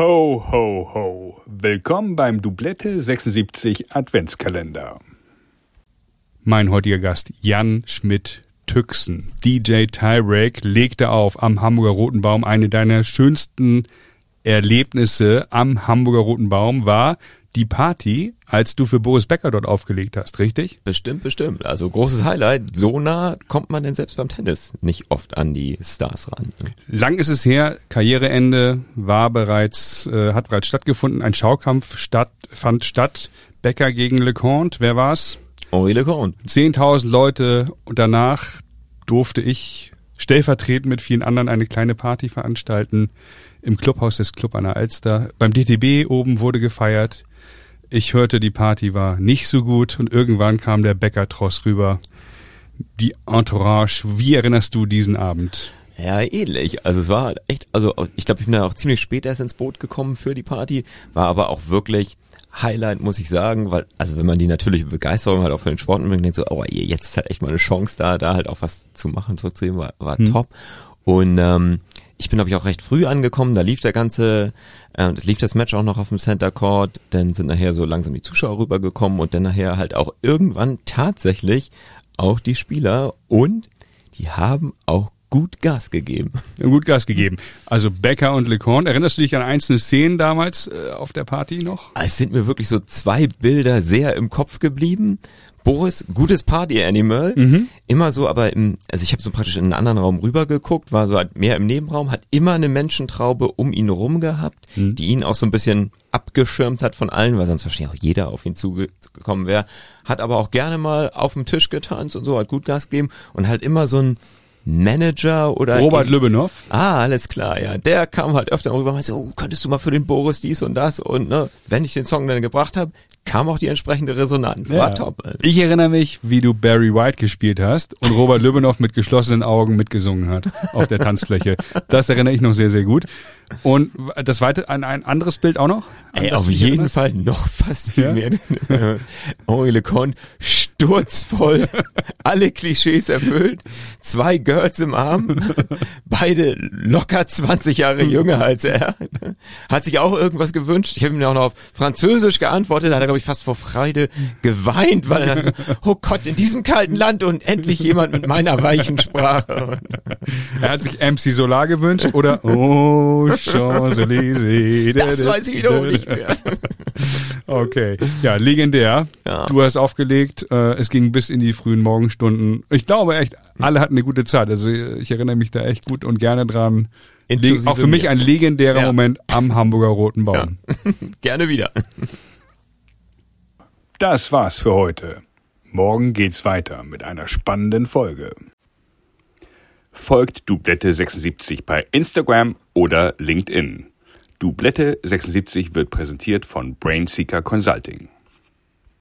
Ho, ho, ho. Willkommen beim Doublette 76 Adventskalender. Mein heutiger Gast Jan Schmidt Tüxen. DJ Tyrek legte auf am Hamburger Roten Baum. Eine deiner schönsten Erlebnisse am Hamburger Roten Baum war die Party, als du für Boris Becker dort aufgelegt hast, richtig? Bestimmt, bestimmt. Also großes Highlight. So nah kommt man denn selbst beim Tennis nicht oft an die Stars ran. Lang ist es her, Karriereende war bereits, äh, hat bereits stattgefunden. Ein Schaukampf statt, fand statt. Becker gegen LeConte. Wer war's? Henri LeConte. 10.000 Leute und danach durfte ich stellvertretend mit vielen anderen eine kleine Party veranstalten im Clubhaus des Club an der Alster. Beim DTB oben wurde gefeiert. Ich hörte, die Party war nicht so gut und irgendwann kam der Bäckertross rüber. Die Entourage. Wie erinnerst du diesen Abend? Ja, ähnlich. Also es war halt echt, also ich glaube, ich bin da auch ziemlich spät erst ins Boot gekommen für die Party, war aber auch wirklich Highlight, muss ich sagen, weil, also wenn man die natürliche Begeisterung halt auch für den Sport und denkt so, oh, jetzt ist halt echt mal eine Chance da, da halt auch was zu machen, zurückzunehmen, war, war hm. top. Und ähm, ich bin, glaube ich, auch recht früh angekommen. Da lief der ganze, äh, lief das Match auch noch auf dem Center Court. Dann sind nachher so langsam die Zuschauer rübergekommen und dann nachher halt auch irgendwann tatsächlich auch die Spieler und die haben auch gut Gas gegeben. Gut Gas gegeben. Also Becker und LeCorn. Erinnerst du dich an einzelne Szenen damals äh, auf der Party noch? Es sind mir wirklich so zwei Bilder sehr im Kopf geblieben. Boris, gutes Party-Animal. Mhm. Immer so, aber im, also ich habe so praktisch in einen anderen Raum rübergeguckt, war so halt mehr im Nebenraum, hat immer eine Menschentraube um ihn rum gehabt, mhm. die ihn auch so ein bisschen abgeschirmt hat von allen, weil sonst wahrscheinlich auch jeder auf ihn zugekommen wäre. Hat aber auch gerne mal auf dem Tisch getanzt und so, hat gut Gas gegeben und halt immer so ein Manager oder Robert eben, Lübbenhoff. Ah, alles klar, ja. Der kam halt öfter rüber und meinte, oh, könntest du mal für den Boris dies und das und ne, wenn ich den Song dann gebracht habe, kam auch die entsprechende Resonanz. Ja. War top. Alter. Ich erinnere mich, wie du Barry White gespielt hast und Robert Lübbenhoff mit geschlossenen Augen mitgesungen hat auf der Tanzfläche. Das erinnere ich noch sehr, sehr gut. Und das zweite, ein, ein anderes Bild auch noch? Ey, auf jeden Fall noch fast viel ja? mehr. Henri Lecon sturzvoll, alle Klischees erfüllt, zwei Girls im Arm, beide locker 20 Jahre jünger als er. Hat sich auch irgendwas gewünscht. Ich habe ihm auch noch auf Französisch geantwortet, da hat er, glaube ich, fast vor Freude geweint, weil er so, oh Gott, in diesem kalten Land und endlich jemand mit meiner weichen Sprache. Er hat sich MC Solar gewünscht oder Oh Champs-Élysées. Das weiß ich wiederum nicht mehr. Okay, ja, legendär. Ja. Du hast aufgelegt, äh, es ging bis in die frühen Morgenstunden. Ich glaube echt, alle hatten eine gute Zeit. Also ich erinnere mich da echt gut und gerne dran. Inklusive auch für mich ein legendärer ja. Moment am Hamburger Roten Baum. Ja. gerne wieder. Das war's für heute. Morgen geht's weiter mit einer spannenden Folge. Folgt Dublette76 bei Instagram oder LinkedIn. Dublette 76 wird präsentiert von Brainseeker Consulting.